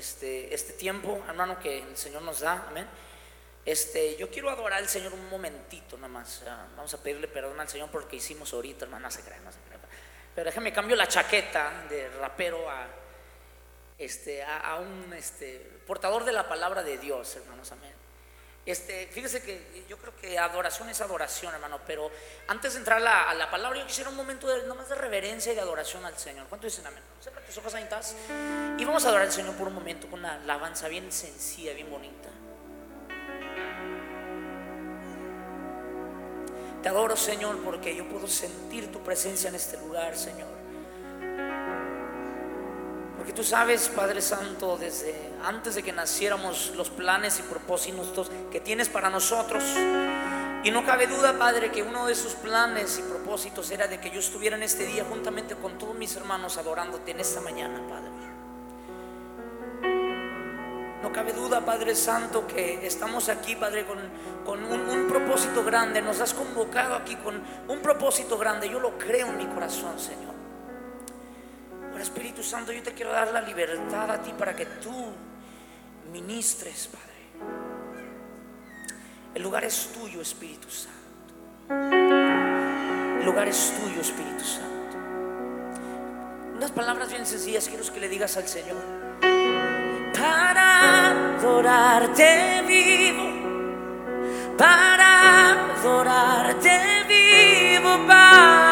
este, este tiempo, hermano, que el Señor nos da. Amén. Este, yo quiero adorar al Señor un momentito nada más. Vamos a pedirle perdón al Señor porque hicimos ahorita, hermano, no se cree, no se cree. Pero déjame cambio la chaqueta de rapero a, este, a, un este, portador de la palabra de Dios, hermanos, amén. Este, fíjese que yo creo que adoración es adoración, hermano, pero antes de entrar a la, palabra, yo quisiera un momento de, nomás de reverencia y de adoración al Señor. ¿Cuánto dicen amén? Cierra tus ojos, estás. Y vamos a adorar al Señor por un momento con una alabanza bien sencilla, bien bonita. Te adoro, Señor, porque yo puedo sentir tu presencia en este lugar, Señor. Porque tú sabes, Padre Santo, desde antes de que naciéramos, los planes y propósitos que tienes para nosotros. Y no cabe duda, Padre, que uno de esos planes y propósitos era de que yo estuviera en este día juntamente con todos mis hermanos adorándote en esta mañana, Padre. No cabe duda, Padre Santo, que estamos aquí, Padre, con, un, propósito grande. Nos has convocado aquí con un propósito grande. Yo lo creo en mi corazón, Señor. Espíritu Santo, yo te quiero dar la libertad a ti para que tú ministres, Padre. El lugar es tuyo, Espíritu Santo. El lugar es tuyo, Espíritu Santo. Unas palabras bien sencillas quiero que le digas al Señor. Para adorarte vivo, para adorarte vivo, para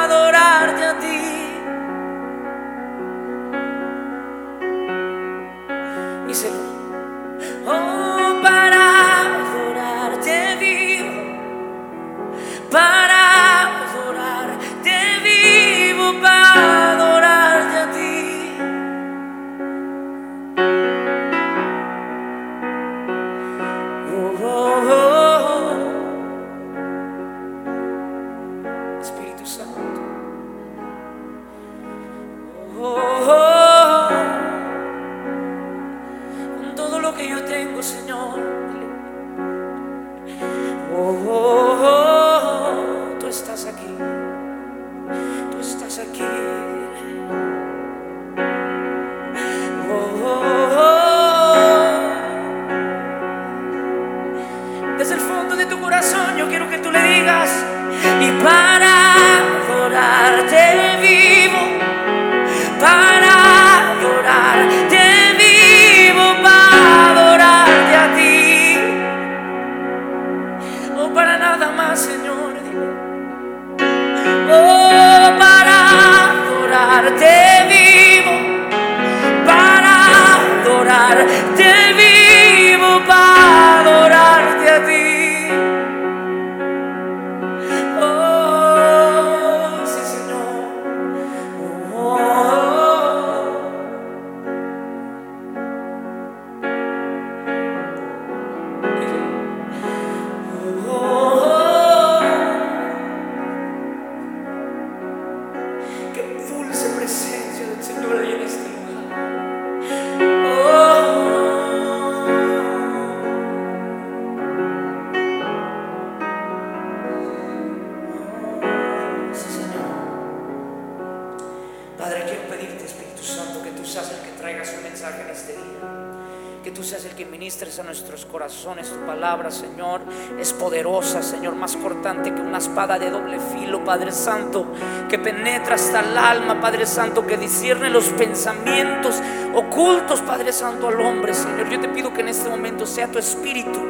tu palabra, Señor, es poderosa, Señor, más cortante que una espada de doble filo, Padre Santo, que penetra hasta el alma, Padre Santo, que discierne los pensamientos ocultos, Padre Santo, al hombre, Señor. Yo te pido que en este momento sea tu espíritu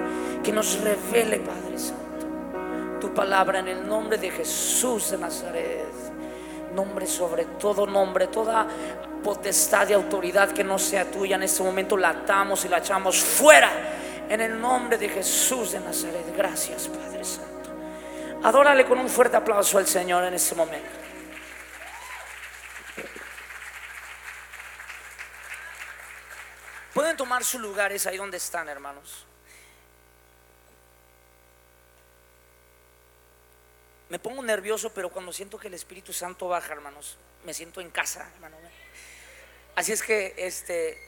que nos revele, Padre Santo, tu palabra en el nombre de Jesús de Nazaret. Nombre sobre todo nombre, toda potestad y autoridad que no sea tuya en este momento la atamos y la echamos fuera en el nombre de Jesús de Nazaret. Gracias, Padre Santo. Adórale con un fuerte aplauso al Señor en este momento. Pueden tomar sus lugares ahí donde están, hermanos. Me pongo nervioso, pero cuando siento que el Espíritu Santo baja, hermanos, me siento en casa, hermano. Así es que este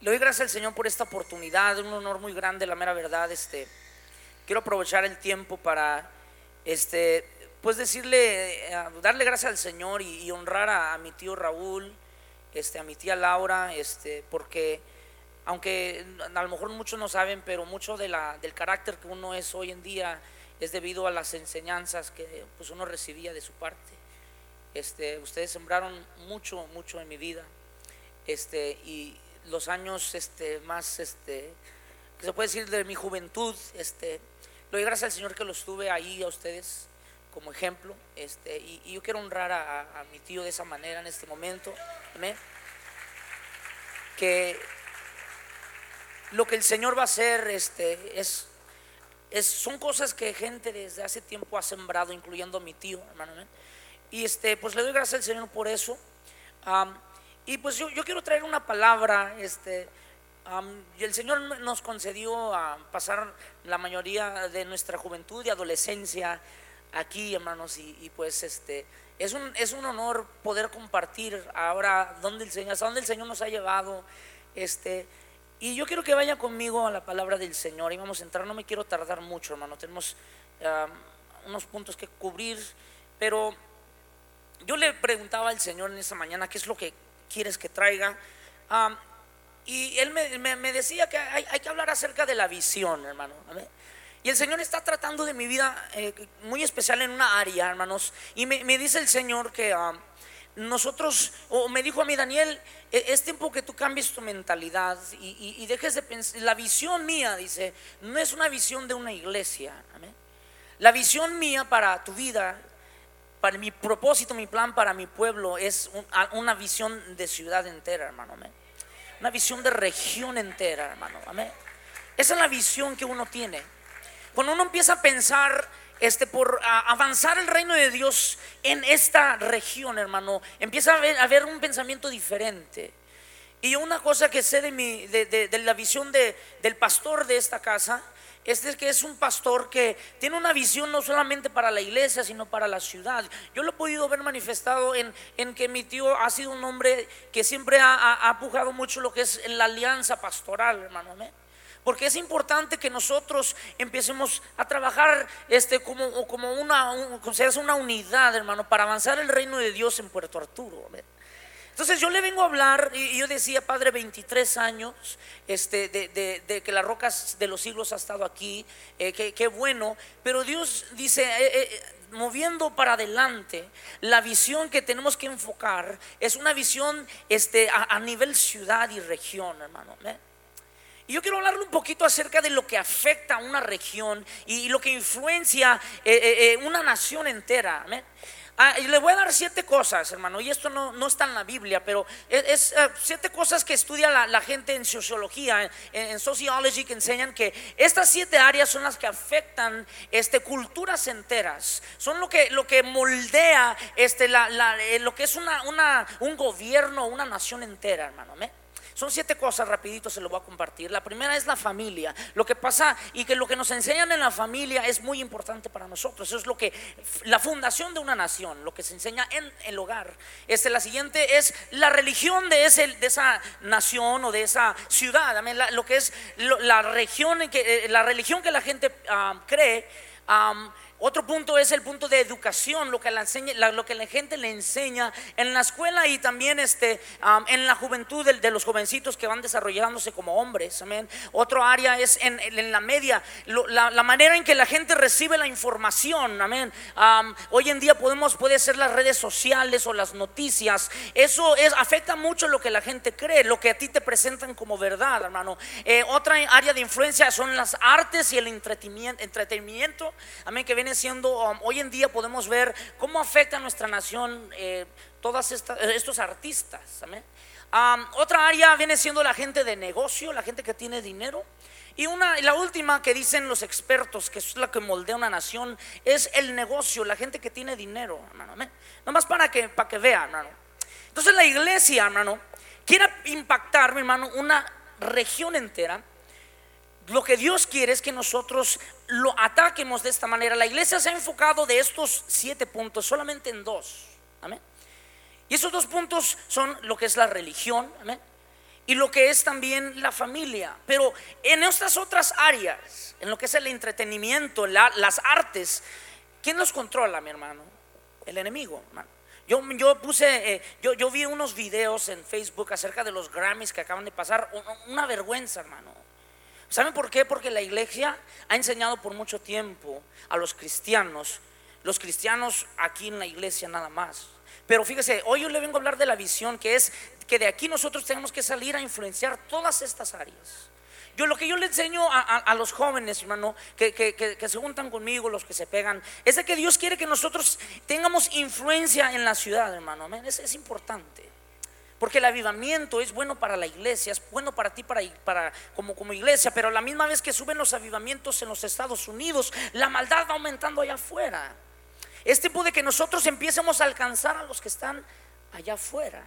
le doy gracias al Señor por esta oportunidad, un honor muy grande, la mera verdad. Este, quiero aprovechar el tiempo para, este, pues decirle, eh, darle gracias al Señor y, honrar a, mi tío Raúl, este, a mi tía Laura, este, porque aunque a lo mejor muchos no saben, pero mucho de la, del carácter que uno es hoy en día es debido a las enseñanzas que pues, uno recibía de su parte. Este, ustedes sembraron mucho, mucho en mi vida. Este, y los años este, más, este, que se puede decir de mi juventud, este, doy gracias al Señor que los tuve ahí a ustedes como ejemplo. Este, y, yo quiero honrar a, mi tío de esa manera en este momento. Que lo que el Señor va a hacer este, es, es, son cosas que gente desde hace tiempo ha sembrado, incluyendo a mi tío, hermano. Y este, pues le doy gracias al Señor por eso. Y pues yo, yo, quiero traer una palabra, este, y el Señor nos concedió a pasar la mayoría de nuestra juventud y adolescencia aquí, hermanos, y, pues este, es un, es un honor poder compartir ahora dónde el Señor, hasta dónde el Señor nos ha llevado, este, y yo quiero que vaya conmigo a la palabra del Señor y vamos a entrar, no me quiero tardar mucho, hermano, tenemos unos puntos que cubrir, pero yo le preguntaba al Señor en esa mañana qué es lo que quieres que traiga. y él me, decía que hay, que hablar acerca de la visión, hermano. Y el Señor está tratando de mi vida eh, muy especial en una área, hermanos. Y me, dice el Señor que nosotros, o me dijo a mí, Daniel, e, es tiempo que tú cambies tu mentalidad y, dejes de pensar. La visión mía, dice, no es una visión de una iglesia. La visión mía para tu vida para mi propósito, mi plan para mi pueblo es una visión de ciudad entera, hermano. Una visión de región entera, hermano. Esa es la visión que uno tiene. Cuando uno empieza a pensar este, por avanzar el reino de Dios en esta región, hermano, empieza a a haber un pensamiento diferente. Y una cosa que sé de, mi, de, de la visión del pastor de esta casa este es que es un pastor que tiene una visión no solamente para la iglesia, sino para la ciudad. Yo lo he podido ver manifestado en, en que mi tío ha sido un hombre que siempre ha, ha, pujado mucho lo que es la alianza pastoral, hermano. Porque es importante que nosotros empecemos a trabajar este, como, como una, una unidad, hermano, para avanzar el reino de Dios en Puerto Arturo. Entonces yo le vengo a hablar y yo decía, Padre, 23 años este, de, que las rocas de los siglos ha estado aquí, eh, qué bueno, pero Dios dice, eh, eh, moviendo para adelante, la visión que tenemos que enfocar es una visión este, a, nivel ciudad y región, hermano. Y yo quiero hablarle un poquito acerca de lo que afecta a una región y, lo que influencia una nación entera. Ah, y le voy a dar siete cosas, hermano, y esto no, está en la Biblia, pero es, eh, siete cosas que estudia la, gente en sociología, en, sociology, que enseñan que estas siete áreas son las que afectan este, culturas enteras, son lo que, lo que moldea este, la, eh, lo que es una, una, un gobierno, una nación entera, hermano. Son siete cosas, rapidito se lo voy a compartir. La primera es la familia. Lo que pasa y que lo que nos enseñan en la familia es muy importante para nosotros. Eso es lo que, la fundación de una nación, lo que se enseña en el hogar. Este, la siguiente es la religión de, esa nación o de esa ciudad. lo que es la, región que, eh, la religión que la gente ah, cree. Otro punto es el punto de educación, lo que la, enseña, lo que la gente le enseña en la escuela y también este, en la juventud de, los jovencitos que van desarrollándose como hombres. Amén. Otro área es en, la media, la, manera en que la gente recibe la información. Amén. hoy en día podemos, puede ser las redes sociales o las noticias. Eso es, afecta mucho lo que la gente cree, lo que a ti te presentan como verdad, hermano. Eh, otra área de influencia son las artes y el entretenimiento. entretenimiento amén. Que viene siendo, um, hoy en día podemos ver cómo afecta a nuestra nación eh, todos estos artistas. Um, otra área viene siendo la gente de negocio, la gente que tiene dinero. Y una, la última que dicen los expertos, que es la que moldea una nación, es el negocio, la gente que tiene dinero, hermano. Nomás para que, para que vean, hermano. Entonces la iglesia, hermano, quiere impactar, mi hermano, una región entera lo que Dios quiere es que nosotros lo ataquemos de esta manera. La iglesia se ha enfocado de estos siete puntos solamente en dos. Amén. Y esos dos puntos son lo que es la religión. Amén. Y lo que es también la familia. Pero en estas otras áreas, en lo que es el entretenimiento, las artes, ¿quién los controla, mi hermano? El enemigo, hermano. Yo, yo puse, eh, yo, yo vi unos videos en Facebook acerca de los Grammys que acaban de pasar. Una vergüenza, hermano. ¿Saben por qué? Porque la iglesia ha enseñado por mucho tiempo a los cristianos, los cristianos aquí en la iglesia nada más. Pero fíjese, hoy yo le vengo a hablar de la visión que es que de aquí nosotros tenemos que salir a influenciar todas estas áreas. Yo lo que yo le enseño a, los jóvenes, hermano, que, se juntan conmigo, los que se pegan, es de que Dios quiere que nosotros tengamos influencia en la ciudad, hermano. Es, es importante. Porque el avivamiento es bueno para la iglesia, es bueno para ti para, como, como iglesia, pero a la misma vez que suben los avivamientos en los Estados Unidos, la maldad va aumentando allá afuera. Es tiempo de que nosotros empiecemos a alcanzar a los que están allá afuera.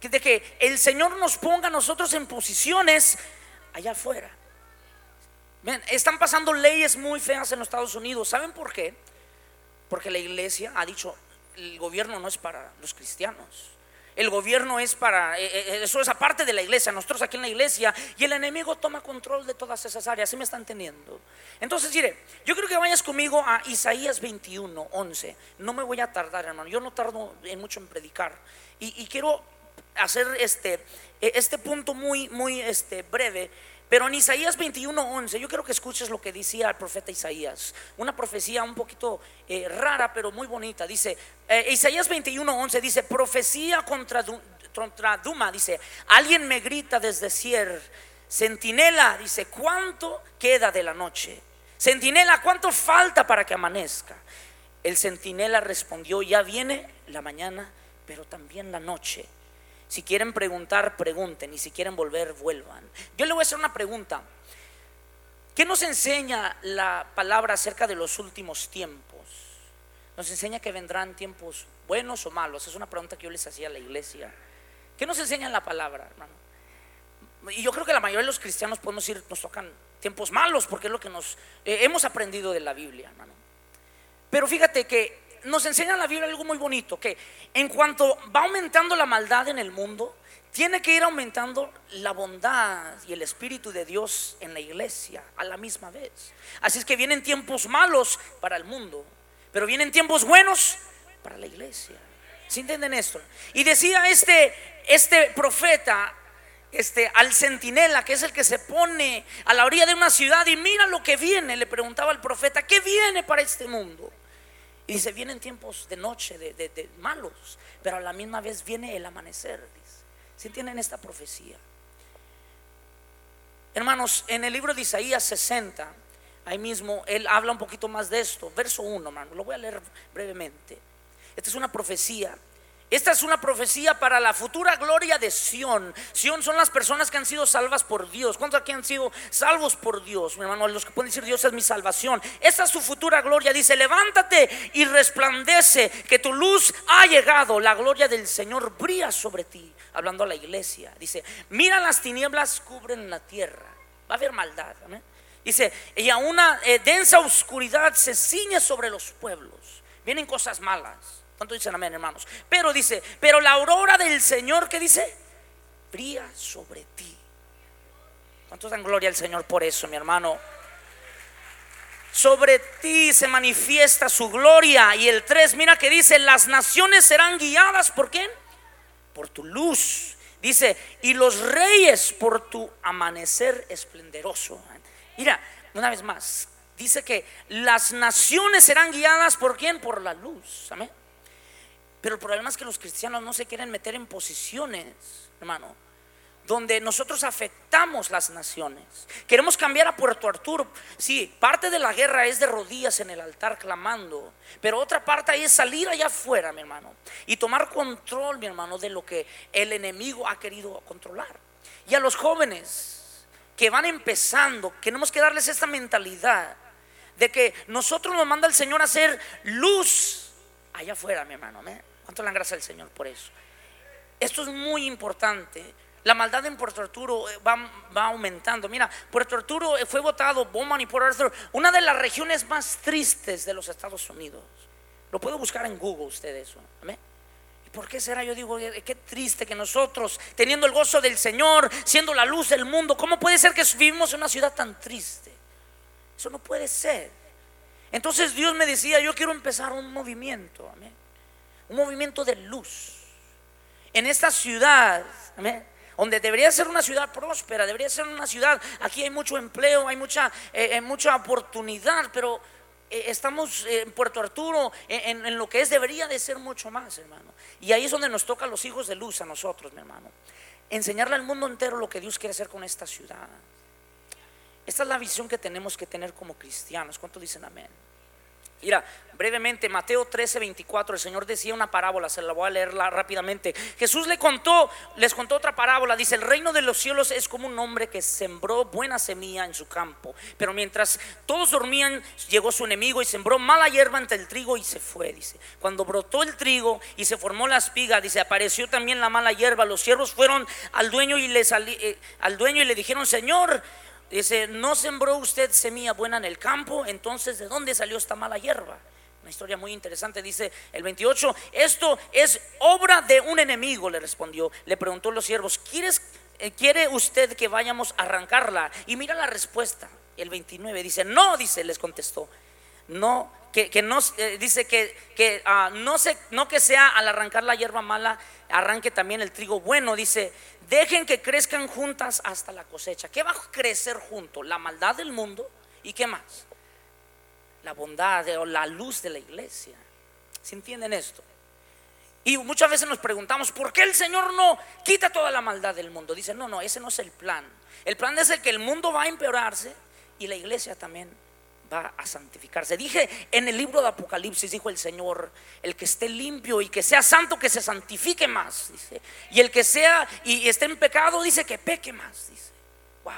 De que el Señor nos ponga a nosotros en posiciones allá afuera. están pasando leyes muy feas en los Estados Unidos. ¿Saben por qué? Porque la iglesia ha dicho, el gobierno no es para los cristianos. El gobierno es para, eh, eh, eso es aparte de la iglesia, nosotros aquí en la iglesia, y el enemigo toma control de todas esas áreas, ¿sí me están entendiendo? Entonces, mire, yo creo que vayas conmigo a Isaías 21, 11. No me voy a tardar, hermano, yo no tardo en mucho en predicar. Y, y quiero hacer este, e, este punto muy, muy este, breve. Pero en Isaías 21:11, yo quiero que escuches lo que decía el profeta Isaías. Una profecía un poquito eh, rara, pero muy bonita. Dice, eh, Isaías 21:11 dice, profecía contra, contra Duma. Dice, alguien me grita desde Sier. Centinela, dice, ¿cuánto queda de la noche? Centinela, ¿cuánto falta para que amanezca? El centinela respondió, ya viene la mañana, pero también la noche si quieren preguntar, pregunten. Y si quieren volver, vuelvan. Yo le voy a hacer una pregunta. ¿Qué nos enseña la palabra acerca de los últimos tiempos? Nos enseña que vendrán tiempos buenos o malos. Es una pregunta que yo les hacía a la iglesia. ¿Qué nos enseña la palabra, hermano? Y yo creo que la mayoría de los cristianos podemos decir, nos tocan tiempos malos, porque es lo que nos eh, hemos aprendido de la Biblia, hermano. Pero fíjate que nos enseña la Biblia algo muy bonito, que en cuanto va aumentando la maldad en el mundo, tiene que ir aumentando la bondad y el Espíritu de Dios en la iglesia a la misma vez. Así es que vienen tiempos malos para el mundo, pero vienen tiempos buenos para la iglesia. ¿Se entienden esto? Y decía este, este profeta, este, al centinela, que es el que se pone a la orilla de una ciudad y mira lo que viene, le preguntaba al profeta, ¿qué viene para este mundo? Y dice, vienen tiempos de noche, de, malos, pero a la misma vez viene el amanecer. Dice. ¿Sí entienden esta profecía? Hermanos, en el libro de Isaías 60, ahí mismo, él habla un poquito más de esto. Verso 1, hermano, lo voy a leer brevemente. Esta es una profecía esta es una profecía para la futura gloria de Sión. Sión son las personas que han sido salvas por Dios. ¿Cuántos aquí han sido salvos por Dios? Mi hermano, los que pueden decir Dios es mi salvación. Esta es su futura gloria. Dice, levántate y resplandece, que tu luz ha llegado. La gloria del Señor brilla sobre ti. Hablando a la iglesia. Dice, mira las tinieblas cubren la tierra. Va a haber maldad. Dice, y a una eh, densa oscuridad se ciñe sobre los pueblos. Vienen cosas malas. ¿Cuánto dicen amén, hermanos? Pero dice, pero la aurora del Señor, ¿qué dice? Brilla sobre ti. ¿Cuántos dan gloria al Señor por eso, mi hermano? Sobre ti se manifiesta su gloria. Y el 3, mira que dice, las naciones serán guiadas por quién? Por tu luz. Dice, y los reyes por tu amanecer esplendoroso. Mira, una vez más, dice que las naciones serán guiadas por quién? Por la luz. Amén. Pero el problema es que los cristianos no se quieren meter en posiciones, hermano, donde nosotros afectamos las naciones. Queremos cambiar a Puerto Arturo. Sí, parte de la guerra es de rodillas en el altar clamando, pero otra parte es salir allá afuera, mi hermano, y tomar control, mi hermano, de lo que el enemigo ha querido controlar. Y a los jóvenes que van empezando, tenemos que darles esta mentalidad de que nosotros nos manda el Señor a hacer luz allá afuera, mi hermano. ¿Cuánto le dan gracias al Señor por eso? Esto es muy importante. La maldad en Puerto Arturo eh, va, aumentando. Mira, Puerto Arturo eh, fue votado, Bowman y Puerto Arturo, una de las regiones más tristes de los Estados Unidos. Lo puedo buscar en Google usted eso. ¿Y por qué será? Yo digo, eh, qué triste que nosotros, teniendo el gozo del Señor, siendo la luz del mundo, ¿cómo puede ser que vivimos en una ciudad tan triste? Eso no puede ser. Entonces Dios me decía, yo quiero empezar un movimiento. Amén un movimiento de luz. En esta ciudad, donde debería ser una ciudad próspera, debería ser una ciudad, aquí hay mucho empleo, hay mucha, eh, eh, mucha oportunidad, pero eh, estamos en Puerto Arturo, en, en, lo que es, debería de ser mucho más, hermano. Y ahí es donde nos toca a los hijos de luz, a nosotros, mi hermano. Enseñarle al mundo entero lo que Dios quiere hacer con esta ciudad. Esta es la visión que tenemos que tener como cristianos. ¿Cuántos dicen amén? Mira, brevemente, Mateo 13, 24, el Señor decía una parábola, se la voy a leer rápidamente. Jesús le contó, les contó otra parábola, dice, el reino de los cielos es como un hombre que sembró buena semilla en su campo, pero mientras todos dormían, llegó su enemigo y sembró mala hierba entre el trigo y se fue, dice. Cuando brotó el trigo y se formó la espiga, dice, apareció también la mala hierba, los siervos fueron al dueño y le, eh, al dueño y le dijeron, Señor, Dice, no sembró usted semilla buena en el campo, entonces ¿de dónde salió esta mala hierba? Una historia muy interesante, dice el 28, esto es obra de un enemigo, le respondió. Le preguntó los siervos, ¿quieres, eh, ¿quiere usted que vayamos a arrancarla? Y mira la respuesta, el 29, dice, no, dice, les contestó, no, que, que no, eh, dice que, que ah, no, se, no que sea al arrancar la hierba mala, arranque también el trigo bueno, dice, Dejen que crezcan juntas hasta la cosecha. ¿Qué va a crecer junto? La maldad del mundo y qué más? La bondad o la luz de la iglesia. ¿Se entienden esto? Y muchas veces nos preguntamos, ¿por qué el Señor no quita toda la maldad del mundo? Dice, no, no, ese no es el plan. El plan es el que el mundo va a empeorarse y la iglesia también va a santificarse. Dije en el libro de Apocalipsis, dijo el Señor, el que esté limpio y que sea santo, que se santifique más. Dice. Y el que sea y esté en pecado, dice que peque más. Dice, wow.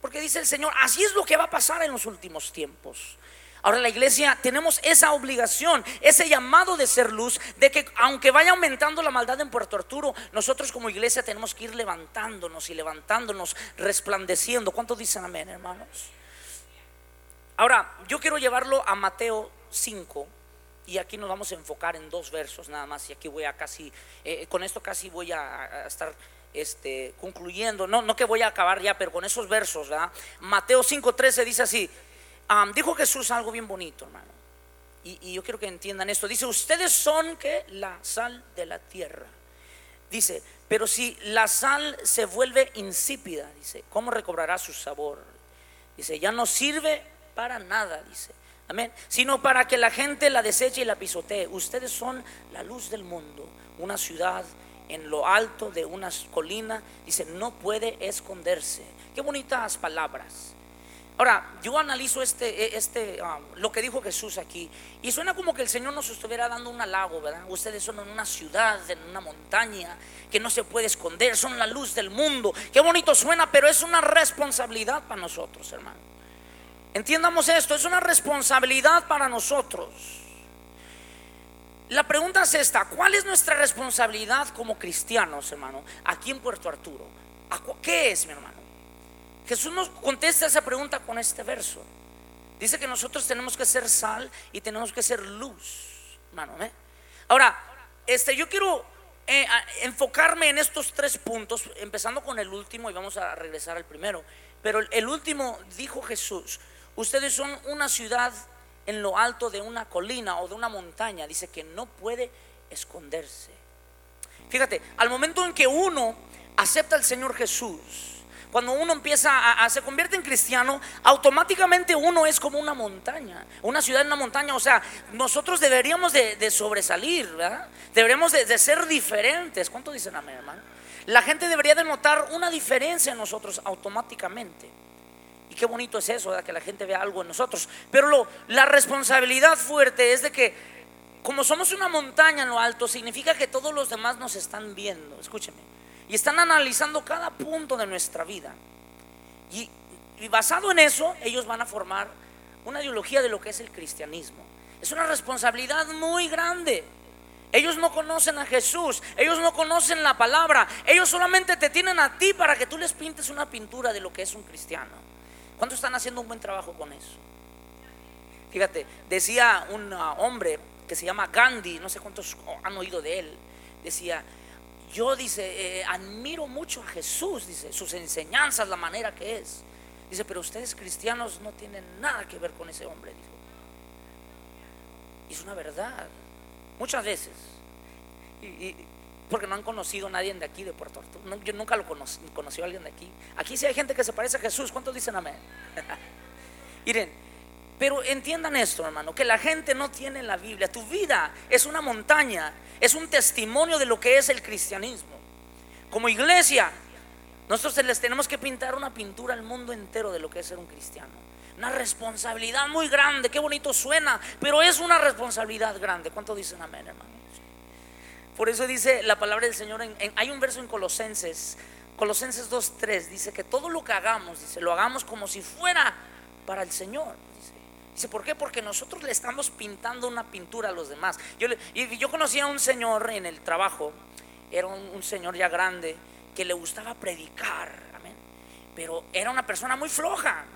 Porque dice el Señor, así es lo que va a pasar en los últimos tiempos. Ahora la iglesia tenemos esa obligación, ese llamado de ser luz, de que aunque vaya aumentando la maldad en Puerto Arturo, nosotros como iglesia tenemos que ir levantándonos y levantándonos, resplandeciendo. ¿Cuántos dicen amén, hermanos? Ahora, yo quiero llevarlo a Mateo 5 y aquí nos vamos a enfocar en dos versos nada más y aquí voy a casi, eh, con esto casi voy a, estar este, concluyendo, no, no que voy a acabar ya, pero con esos versos, ¿verdad? Mateo 5.13 dice así, dijo Jesús algo bien bonito, hermano, y, yo quiero que entiendan esto, dice, ustedes son que la sal de la tierra, dice, pero si la sal se vuelve insípida, dice, ¿cómo recobrará su sabor? Dice, ya no sirve para nada, dice. Amén. Sino para que la gente la deseche y la pisotee. Ustedes son la luz del mundo. Una ciudad en lo alto de una colina. Dice, no puede esconderse. Qué bonitas palabras. Ahora, yo analizo este, e, este, ah, lo que dijo Jesús aquí, y suena como que el Señor nos estuviera dando un halago, ¿verdad? Ustedes son en una ciudad, en una montaña, que no se puede esconder, son la luz del mundo. Qué bonito suena, pero es una responsabilidad para nosotros, hermano. Entiendamos esto, es una responsabilidad para nosotros. La pregunta es esta, ¿cuál es nuestra responsabilidad como cristianos, hermano, aquí en Puerto Arturo? ¿Qué es, mi hermano? Jesús nos contesta esa pregunta con este verso. Dice que nosotros tenemos que ser sal y tenemos que ser luz, hermano. ¿eh? Ahora, este, yo quiero eh, enfocarme en estos tres puntos, empezando con el último y vamos a regresar al primero. Pero el último dijo Jesús, Ustedes son una ciudad en lo alto de una colina o de una montaña. Dice que no puede esconderse. Fíjate, al momento en que uno acepta al Señor Jesús, cuando uno empieza a, se convierte en cristiano, automáticamente uno es como una montaña, una ciudad en una montaña. O sea, nosotros deberíamos de, sobresalir, ¿verdad? Deberíamos de, de, ser diferentes. ¿Cuánto dicen amén, hermano? La gente debería de notar una diferencia en nosotros automáticamente. Y qué bonito es eso, que la gente vea algo en nosotros. Pero lo, la responsabilidad fuerte es de que como somos una montaña en lo alto, significa que todos los demás nos están viendo, escúcheme, y están analizando cada punto de nuestra vida. Y, y basado en eso, ellos van a formar una ideología de lo que es el cristianismo. Es una responsabilidad muy grande. Ellos no conocen a Jesús, ellos no conocen la palabra, ellos solamente te tienen a ti para que tú les pintes una pintura de lo que es un cristiano. ¿Cuántos están haciendo un buen trabajo con eso? Fíjate, decía un ah, hombre que se llama Gandhi, no sé cuántos han oído de él, decía, yo dice, eh, admiro mucho a Jesús, dice, sus enseñanzas, la manera que es. Dice, pero ustedes cristianos no tienen nada que ver con ese hombre. Y es una verdad. Muchas veces. Y, porque no han conocido a nadie de aquí, de Puerto Arturo. yo nunca lo conocí, conocí a alguien de aquí. Aquí sí hay gente que se parece a Jesús. ¿Cuántos dicen amén? Miren, pero entiendan esto, hermano, que la gente no tiene la Biblia. Tu vida es una montaña, es un testimonio de lo que es el cristianismo. Como iglesia, nosotros les tenemos que pintar una pintura al mundo entero de lo que es ser un cristiano. Una responsabilidad muy grande, qué bonito suena, pero es una responsabilidad grande. ¿Cuánto dicen amén, hermano? Por eso dice la palabra del Señor, hay un verso en Colosenses, Colosenses 2.3, dice que todo lo que hagamos, dice, lo hagamos como si fuera para el Señor. Dice, ¿por qué? Porque nosotros le estamos pintando una pintura a los demás. Yo, y yo conocí a un señor en el trabajo, era un, señor ya grande, que le gustaba predicar, amén. Pero era una persona muy floja.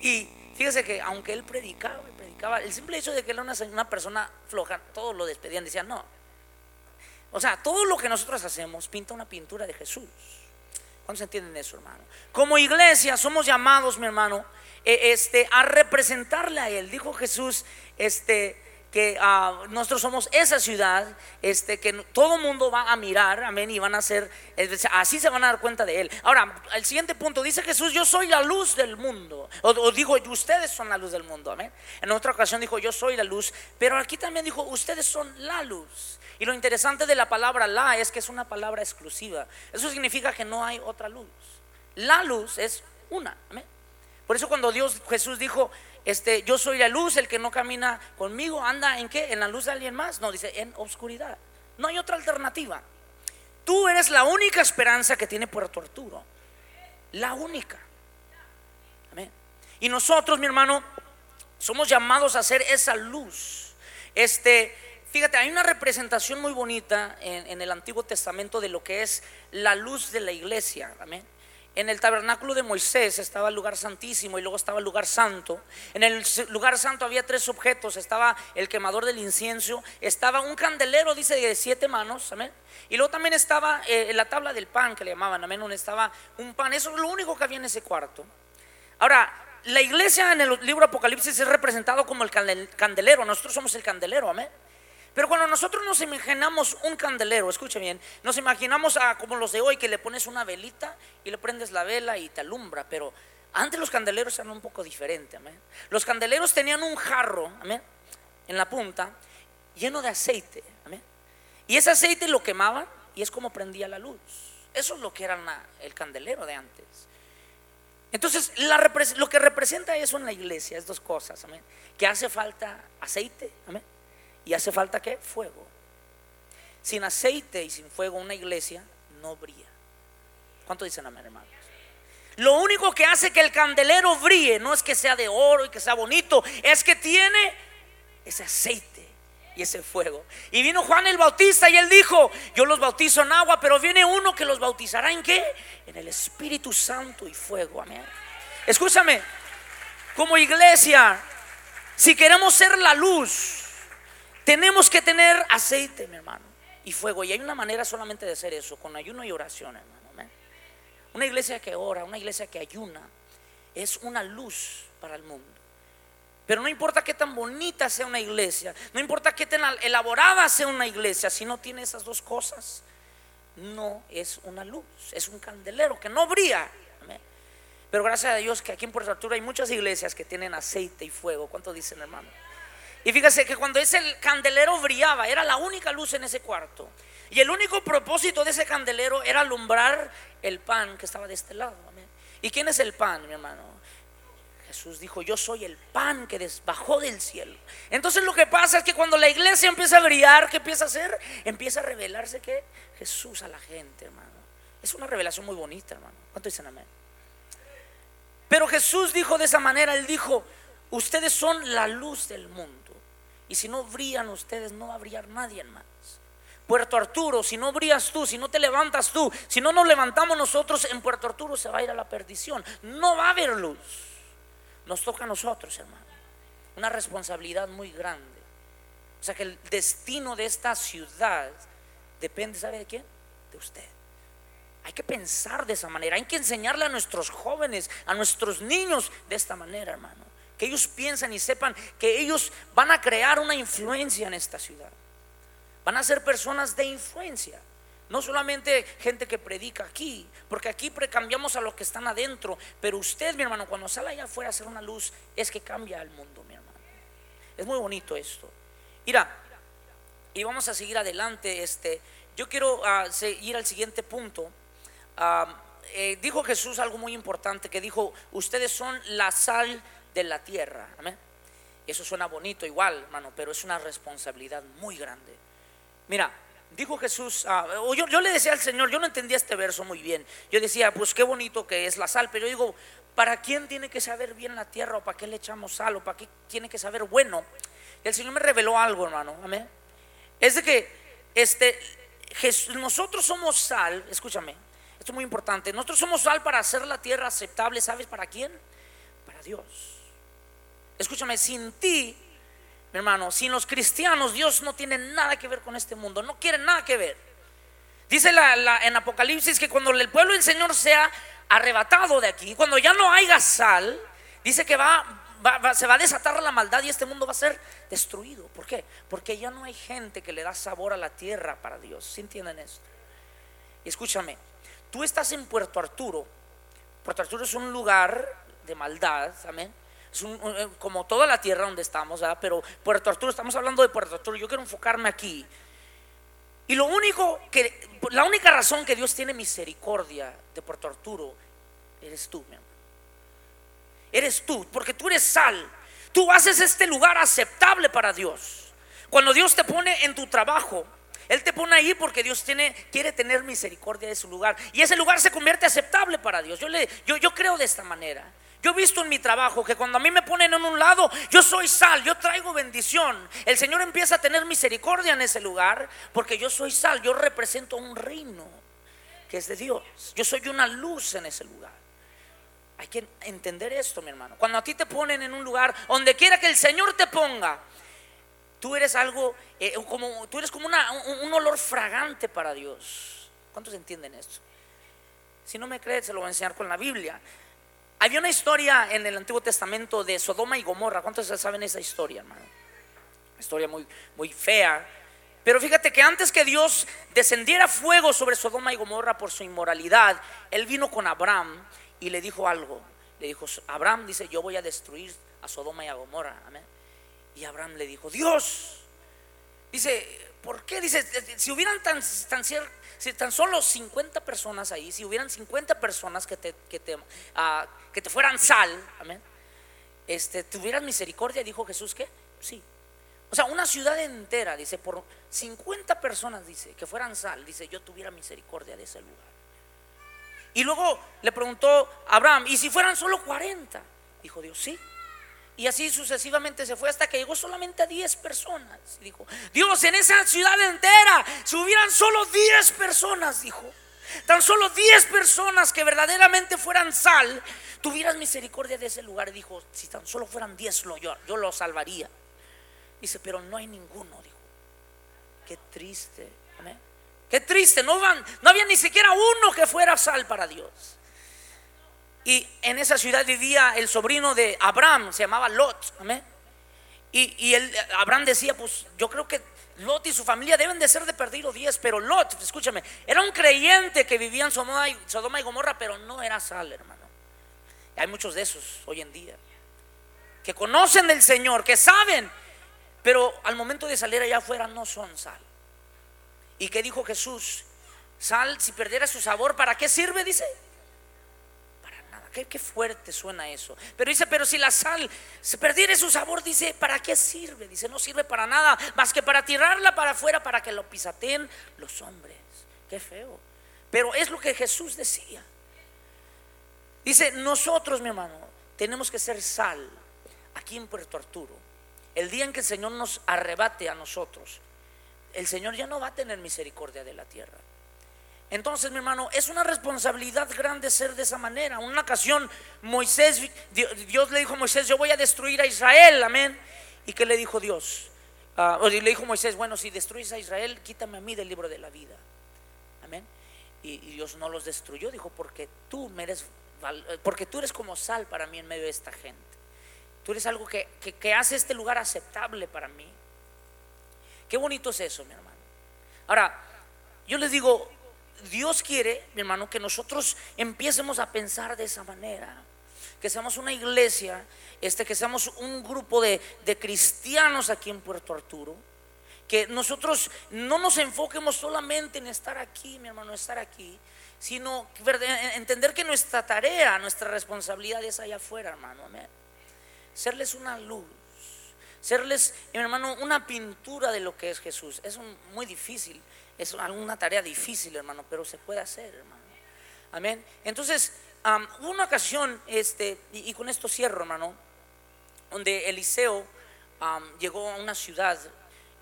Y fíjese que aunque él predicaba, predicaba, el simple hecho de que era una, una persona floja, todos lo despedían, decían, no. O sea, todo lo que nosotros hacemos pinta una pintura de Jesús. ¿Cuántos entienden eso, hermano? Como iglesia somos llamados, mi hermano, eh, este, a representarle a Él. Dijo Jesús, este, que ah, nosotros somos esa ciudad, este, que todo mundo va a mirar, amén, y van a ser, así se van a dar cuenta de Él. Ahora, el siguiente punto, dice Jesús, yo soy la luz del mundo, o, dijo, ustedes son la luz del mundo, amén. En otra ocasión dijo, yo soy la luz, pero aquí también dijo, ustedes son la luz. Y lo interesante de la palabra la es que es una palabra exclusiva. Eso significa que no hay otra luz. La luz es una, amén. Por eso cuando Dios, Jesús dijo, este, yo soy la luz, el que no camina conmigo, anda en qué? En la luz de alguien más. No, dice, en oscuridad. No hay otra alternativa. Tú eres la única esperanza que tiene Puerto Arturo. La única. Amén. Y nosotros, mi hermano, somos llamados a ser esa luz. Este, fíjate, hay una representación muy bonita en, en el Antiguo Testamento de lo que es la luz de la iglesia. Amén. En el tabernáculo de Moisés estaba el lugar santísimo y luego estaba el lugar santo. En el lugar santo había tres objetos. Estaba el quemador del incienso, estaba un candelero, dice, de siete manos, amén. Y luego también estaba eh, la tabla del pan que le llamaban, amén, donde estaba un pan. Eso es lo único que había en ese cuarto. Ahora, la iglesia en el libro Apocalipsis es representado como el candelero. Nosotros somos el candelero, amén. Pero cuando nosotros nos imaginamos un candelero, escuche bien, nos imaginamos a, como los de hoy que le pones una velita y le prendes la vela y te alumbra, pero antes los candeleros eran un poco diferentes, Los candeleros tenían un jarro, amén, en la punta, lleno de aceite, amén. Y ese aceite lo quemaban y es como prendía la luz. Eso es lo que era el candelero de antes. Entonces, lo que representa eso en la iglesia es dos cosas, amén. Que hace falta aceite, amén y hace falta que fuego. Sin aceite y sin fuego una iglesia no brilla. ¿Cuánto dicen amén, hermanos? Lo único que hace que el candelero brille no es que sea de oro y que sea bonito, es que tiene ese aceite y ese fuego. Y vino Juan el Bautista y él dijo, yo los bautizo en agua, pero viene uno que los bautizará en qué? En el Espíritu Santo y fuego. Amén. Escúchame, como iglesia, si queremos ser la luz, tenemos que tener aceite, mi hermano, y fuego. Y hay una manera solamente de hacer eso, con ayuno y oración, hermano. Una iglesia que ora, una iglesia que ayuna, es una luz para el mundo. Pero no importa qué tan bonita sea una iglesia, no importa qué tan elaborada sea una iglesia, si no tiene esas dos cosas, no es una luz, es un candelero que no brilla. Pero gracias a Dios que aquí en Puerto Arturo hay muchas iglesias que tienen aceite y fuego. ¿Cuánto dicen, hermano? Y fíjese que cuando ese candelero brillaba, era la única luz en ese cuarto. Y el único propósito de ese candelero era alumbrar el pan que estaba de este lado. ¿Y quién es el pan, mi hermano? Jesús dijo, yo soy el pan que bajó del cielo. Entonces lo que pasa es que cuando la iglesia empieza a brillar, ¿qué empieza a hacer? Empieza a revelarse que Jesús a la gente, hermano. Es una revelación muy bonita, hermano. ¿Cuánto dicen amén? Pero Jesús dijo de esa manera, Él dijo, ustedes son la luz del mundo. Y si no brillan ustedes, no va a brillar nadie más. Puerto Arturo, si no brillas tú, si no te levantas tú, si no nos levantamos nosotros, en Puerto Arturo se va a ir a la perdición. No va a haber luz. Nos toca a nosotros, hermano. Una responsabilidad muy grande. O sea que el destino de esta ciudad depende, ¿sabe de quién? De usted. Hay que pensar de esa manera. Hay que enseñarle a nuestros jóvenes, a nuestros niños de esta manera, hermano que ellos piensan y sepan que ellos van a crear una influencia en esta ciudad. Van a ser personas de influencia. No solamente gente que predica aquí, porque aquí precambiamos a los que están adentro, pero usted, mi hermano, cuando sale allá afuera a hacer una luz, es que cambia el mundo, mi hermano. Es muy bonito esto. Mira, y vamos a seguir adelante. Este, yo quiero uh, ir al siguiente punto. Uh, eh, dijo Jesús algo muy importante, que dijo, ustedes son la sal de la tierra. Amén. Eso suena bonito igual, hermano, pero es una responsabilidad muy grande. Mira, dijo Jesús, uh, yo, yo le decía al Señor, yo no entendía este verso muy bien. Yo decía, pues qué bonito que es la sal, pero yo digo, ¿para quién tiene que saber bien la tierra o para qué le echamos sal o para qué tiene que saber bueno? Y el Señor me reveló algo, hermano. Amén. Es de que este, nosotros somos sal, escúchame, esto es muy importante. Nosotros somos sal para hacer la tierra aceptable, ¿sabes para quién? Para Dios. Escúchame, sin ti, mi hermano, sin los cristianos, Dios no tiene nada que ver con este mundo, no quiere nada que ver. Dice en Apocalipsis que cuando el pueblo del Señor sea arrebatado de aquí, cuando ya no haya sal, dice que va, se va a desatar la maldad y este mundo va a ser destruido. ¿Por qué? Porque ya no hay gente que le da sabor a la tierra para Dios. ¿Sí entienden esto? Y escúchame, Tú estás en Puerto Arturo. Puerto Arturo es un lugar de maldad, amén. Es eh, como toda la tierra donde estamos, pero Puerto Arturo, estamos hablando de Puerto Arturo. Yo quiero enfocarme aquí. Y lo único que, la única razón que Dios tiene misericordia de Puerto Arturo, eres tú, mi amor. Eres tú, porque tú eres sal. Tú haces este lugar aceptable para Dios. Cuando Dios te pone en tu trabajo, él te pone ahí porque Dios tiene, quiere tener misericordia de su lugar. Y ese lugar se convierte aceptable para Dios. Yo, le, yo, yo creo de esta manera. Yo he visto en mi trabajo que cuando a mí me ponen en un lado, yo soy sal, yo traigo bendición. El Señor empieza a tener misericordia en ese lugar porque yo soy sal, yo represento un reino que es de Dios. Yo soy una luz en ese lugar. Hay que entender esto, mi hermano. Cuando a ti te ponen en un lugar, donde quiera que el Señor te ponga, Tú eres algo, eh, como, tú eres como un, olor fragante para Dios. ¿Cuántos entienden esto? Si no me crees, se lo voy a enseñar con la Biblia. Había una historia en el Antiguo Testamento de Sodoma y Gomorra. ¿Cuántos saben esa historia, hermano? historia muy, muy fea. Pero fíjate que antes que Dios descendiera fuego sobre Sodoma y Gomorra por su inmoralidad, Él vino con Abraham y le dijo algo. Le dijo, Abraham dice, yo voy a destruir a Sodoma y a Gomorra. Amén. Y Abraham le dijo, Dios, dice, ¿por qué? Dice, si hubieran tan, tan, si tan solo 50 personas ahí, si hubieran 50 personas que te, que te, ah, que te fueran sal, amén, este, tuvieran misericordia, dijo Jesús, ¿qué? Sí. O sea, una ciudad entera, dice, por 50 personas, dice, que fueran sal, dice, yo tuviera misericordia de ese lugar. Y luego le preguntó Abraham, ¿y si fueran solo 40? Dijo Dios, sí. Y así sucesivamente se fue hasta que llegó solamente a 10 personas. Dijo, Dios, en esa ciudad entera, si hubieran solo 10 personas, dijo, tan solo 10 personas que verdaderamente fueran sal, tuvieras misericordia de ese lugar. Dijo, si tan solo fueran 10, yo, yo lo salvaría. Dice, pero no hay ninguno, dijo. Qué triste. Qué triste, no, van, no había ni siquiera uno que fuera sal para Dios. Y en esa ciudad vivía el sobrino de Abraham, se llamaba Lot. Amén. Y, y Abraham decía, pues yo creo que Lot y su familia deben de ser de perdido 10, pero Lot, escúchame, era un creyente que vivía en Sodoma y, Gomorra, pero no era sal, hermano. Hay muchos de esos hoy en día, que conocen del Señor, que saben, pero al momento de salir allá afuera no son sal. ¿Y qué dijo Jesús? Sal, si perdiera su sabor, ¿para qué sirve? Dice Qué, fuerte suena eso. Pero dice, pero si la sal se perdiera su sabor, dice, ¿para qué sirve? Dice, no sirve para nada, más que para tirarla para afuera para que lo pisateen los hombres. Qué feo. Pero es lo que Jesús decía. Dice, nosotros, mi hermano, tenemos que ser sal aquí en Puerto Arturo. El día en que el Señor nos arrebate a nosotros, el Señor ya no va a tener misericordia de la tierra. Entonces, mi hermano, es una responsabilidad grande ser de esa manera. Una ocasión, Moisés, Dios le dijo a Moisés, yo voy a destruir a Israel, amén. ¿Y qué le dijo Dios? Uh, le dijo Moisés, bueno, si destruyes a Israel, quítame a mí del libro de la vida. Amén. Y, Dios no los destruyó, dijo, porque tú, eres, porque tú eres como sal para mí en medio de esta gente. Tú eres algo que, que hace este lugar aceptable para mí. Qué bonito es eso, mi hermano. Ahora, yo les digo, Dios quiere, mi hermano, que nosotros empiecemos a pensar de esa manera. Que seamos una iglesia, este, que seamos un grupo de, de cristianos aquí en Puerto Arturo. Que nosotros no nos enfoquemos solamente en estar aquí, mi hermano, estar aquí, sino entender que nuestra tarea, nuestra responsabilidad es allá afuera, hermano. Amén. Serles una luz, serles, mi hermano, una pintura de lo que es Jesús. Es muy difícil es una tarea difícil, hermano, pero se puede hacer, hermano. Amén. Entonces, una ocasión, este, y, con esto cierro, hermano, donde Eliseo llegó a una ciudad,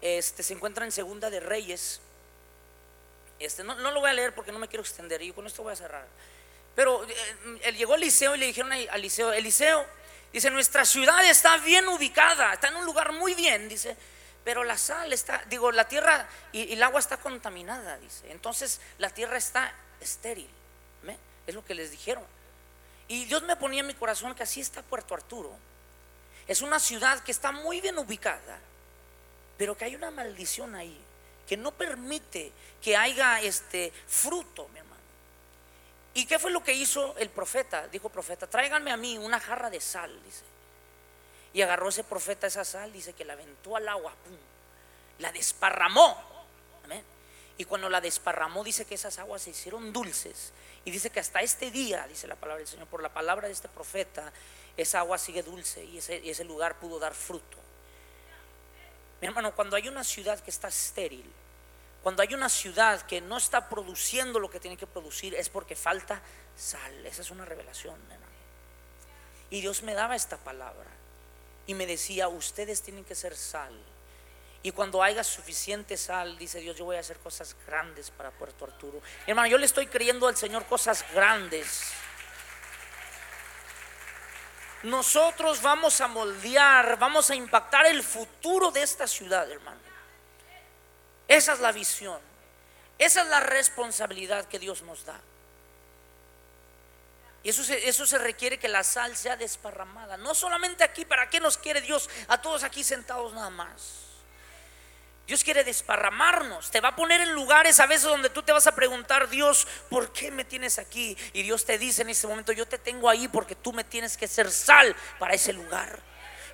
este, se encuentra en Segunda de Reyes. Este, no, lo voy a leer porque no me quiero extender, y con esto voy a cerrar. Pero eh, él llegó Eliseo y le dijeron a Eliseo, Eliseo, dice, nuestra ciudad está bien ubicada, está en un lugar muy bien, dice pero la sal está, digo, la tierra y, el agua está contaminada, dice. Entonces la tierra está estéril. Es lo que les dijeron. Y Dios me ponía en mi corazón que así está Puerto Arturo. Es una ciudad que está muy bien ubicada, pero que hay una maldición ahí que no permite que haya este fruto, mi hermano. ¿Y qué fue lo que hizo el profeta? Dijo profeta, tráiganme a mí una jarra de sal, dice. Y agarró ese profeta esa sal, dice que la aventó al agua, la desparramó. Y cuando la desparramó, dice que esas aguas se hicieron dulces. Y dice que hasta este día, dice la palabra del Señor, por la palabra de este profeta, esa agua sigue dulce y ese, y ese lugar pudo dar fruto. Mi hermano, cuando hay una ciudad que está estéril, cuando hay una ciudad que no está produciendo lo que tiene que producir, es porque falta sal. Esa es una revelación, hermano. Y Dios me daba esta palabra y me decía, ustedes tienen que ser sal. Y cuando haya suficiente sal, dice Dios, yo voy a hacer cosas grandes para Puerto Arturo. Hermano, yo le estoy creyendo al Señor cosas grandes. Nosotros vamos a moldear, vamos a impactar el futuro de esta ciudad, hermano. Esa es la visión. Esa es la responsabilidad que Dios nos da. Eso se, eso se requiere que la sal sea desparramada. No solamente aquí, ¿para qué nos quiere Dios a todos aquí sentados nada más? Dios quiere desparramarnos. Te va a poner en lugares a veces donde tú te vas a preguntar, Dios, ¿por qué me tienes aquí? Y Dios te dice en ese momento, yo te tengo ahí porque tú me tienes que ser sal para ese lugar.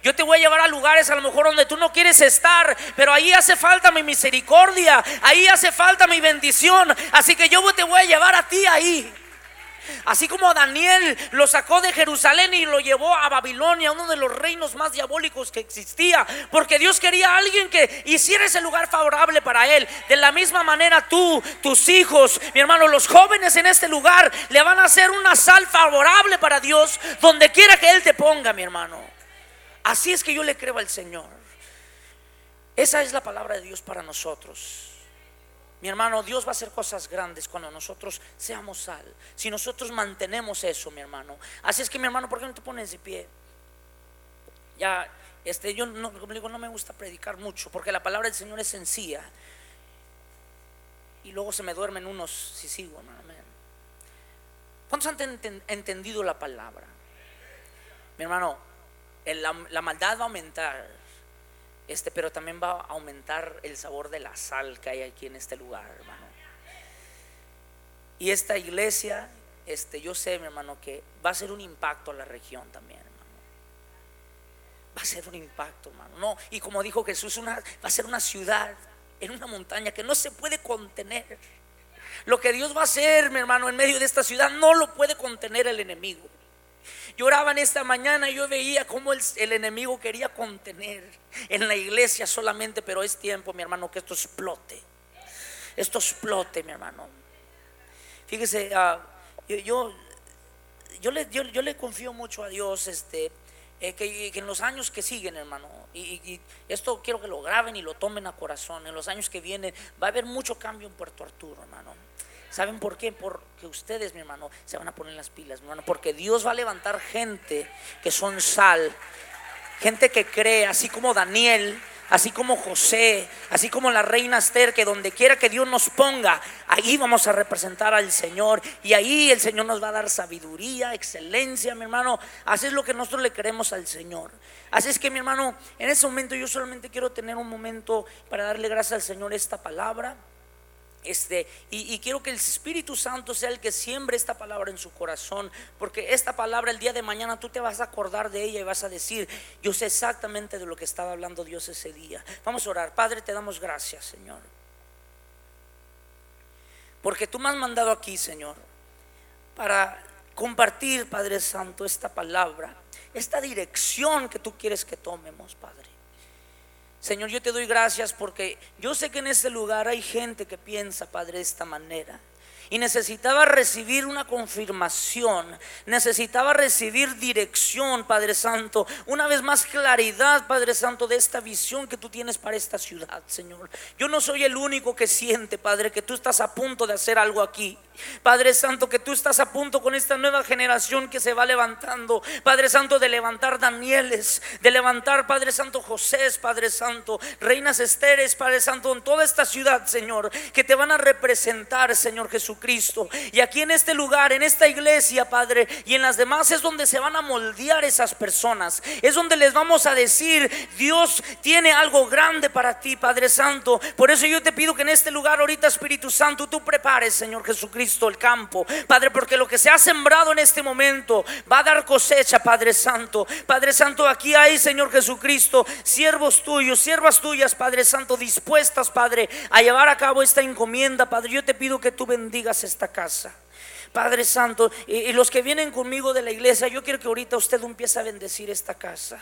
Yo te voy a llevar a lugares a lo mejor donde tú no quieres estar, pero ahí hace falta mi misericordia, ahí hace falta mi bendición. Así que yo te voy a llevar a ti ahí. Así como Daniel lo sacó de Jerusalén y lo llevó a Babilonia, uno de los reinos más diabólicos que existía, porque Dios quería a alguien que hiciera ese lugar favorable para él. De la misma manera tú, tus hijos, mi hermano, los jóvenes en este lugar le van a hacer una sal favorable para Dios donde quiera que Él te ponga, mi hermano. Así es que yo le creo al Señor. Esa es la palabra de Dios para nosotros. Mi hermano, Dios va a hacer cosas grandes cuando nosotros seamos sal. Si nosotros mantenemos eso, mi hermano. Así es que, mi hermano, ¿por qué no te pones de pie? Ya, este, yo no, como digo, no me gusta predicar mucho porque la palabra del Señor es sencilla. Y luego se me duermen unos si sigo, hermano. ¿Cuántos han entendido la palabra? Mi hermano, la maldad va a aumentar este, pero también va a aumentar el sabor de la sal que hay aquí en este lugar, hermano. Y esta iglesia, este, yo sé, mi hermano, que va a ser un impacto a la región también, hermano. Va a ser un impacto, hermano. No, y como dijo Jesús, una, va a ser una ciudad en una montaña que no se puede contener. Lo que Dios va a hacer, mi hermano, en medio de esta ciudad, no lo puede contener el enemigo. Lloraban esta mañana y yo veía cómo el, enemigo quería contener en la iglesia solamente, pero es tiempo, mi hermano, que esto explote. Esto explote, mi hermano. Fíjese, ah, yo, yo, le, yo, le confío mucho a Dios este, eh, que, en los años que siguen, hermano, y, y, esto quiero que lo graben y lo tomen a corazón, en los años que vienen va a haber mucho cambio en Puerto Arturo, hermano. ¿Saben por qué? Porque ustedes, mi hermano, se van a poner las pilas, mi hermano. Porque Dios va a levantar gente que son sal. Gente que cree, así como Daniel. así como José, así como la reina Esther, que donde quiera que Dios nos ponga, ahí vamos a representar al Señor y ahí el Señor nos va a dar sabiduría, excelencia, mi hermano. Así es lo que nosotros le queremos al Señor. Así es que, mi hermano, en ese momento yo solamente quiero tener un momento para darle gracias al Señor esta palabra. Este, y, quiero que el Espíritu Santo sea el que siembre esta palabra en su corazón, porque esta palabra el día de mañana tú te vas a acordar de ella y vas a decir, yo sé exactamente de lo que estaba hablando Dios ese día. Vamos a orar, Padre, te damos gracias, Señor. Porque tú me has mandado aquí, Señor, para compartir, Padre Santo, esta palabra, esta dirección que tú quieres que tomemos, Padre. Señor, yo te doy gracias porque yo sé que en este lugar hay gente que piensa, Padre, de esta manera y necesitaba recibir una confirmación, necesitaba recibir dirección, Padre Santo, una vez más claridad, Padre Santo, de esta visión que tú tienes para esta ciudad, Señor. Yo no soy el único que siente, Padre, que tú estás a punto de hacer algo aquí. Padre Santo, que tú estás a punto con esta nueva generación que se va levantando, Padre Santo, de levantar Danieles, de levantar, Padre Santo, José, Padre Santo, reinas Esteres, Padre Santo, en toda esta ciudad, Señor, que te van a representar, Señor Jesús. Cristo. Y aquí en este lugar, en esta iglesia, Padre, y en las demás es donde se van a moldear esas personas. Es donde les vamos a decir, Dios tiene algo grande para ti, Padre Santo. Por eso yo te pido que en este lugar ahorita, Espíritu Santo, tú prepares, Señor Jesucristo, el campo. Padre, porque lo que se ha sembrado en este momento va a dar cosecha, Padre Santo. Padre Santo, aquí hay, Señor Jesucristo, siervos tuyos, siervas tuyas, Padre Santo, dispuestas, Padre, a llevar a cabo esta encomienda, Padre. Yo te pido que tú bendigas esta casa. Padre Santo, y, los que vienen conmigo de la iglesia, yo quiero que ahorita usted empiece a bendecir esta casa.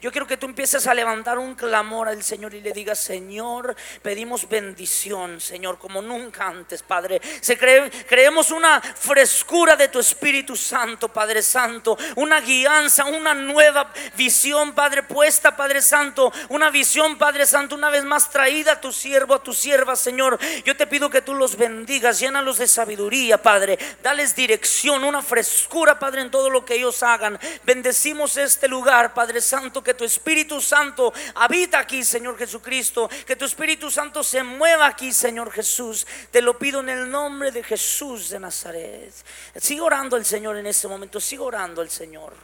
Yo quiero que tú empieces a levantar un clamor al Señor y le digas, Señor, pedimos bendición, Señor, como nunca antes, Padre. Se cree, creemos una frescura de tu Espíritu Santo, Padre Santo, una guianza, una nueva visión, Padre, puesta, Padre Santo, una visión, Padre Santo, una vez más traída a tu siervo, a tu sierva, Señor. Yo te pido que tú los bendigas, llénalos de sabiduría, Padre. Dales dirección, una frescura, Padre, en todo lo que ellos hagan. Bendecimos este lugar, Padre Que tu Espíritu Santo habita aquí, Señor Jesucristo, que tu Espíritu Santo se mueva aquí, Señor Jesús. Te lo pido en el nombre de Jesús de Nazaret. Sigo orando al Señor en este momento, sigo orando al Señor.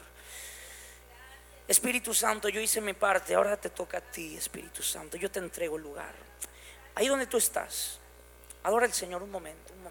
Espíritu Santo, yo hice mi parte, ahora te toca a ti, Espíritu Santo. Yo te entrego el lugar. Ahí donde tú estás, adora al Señor un momento, un momento.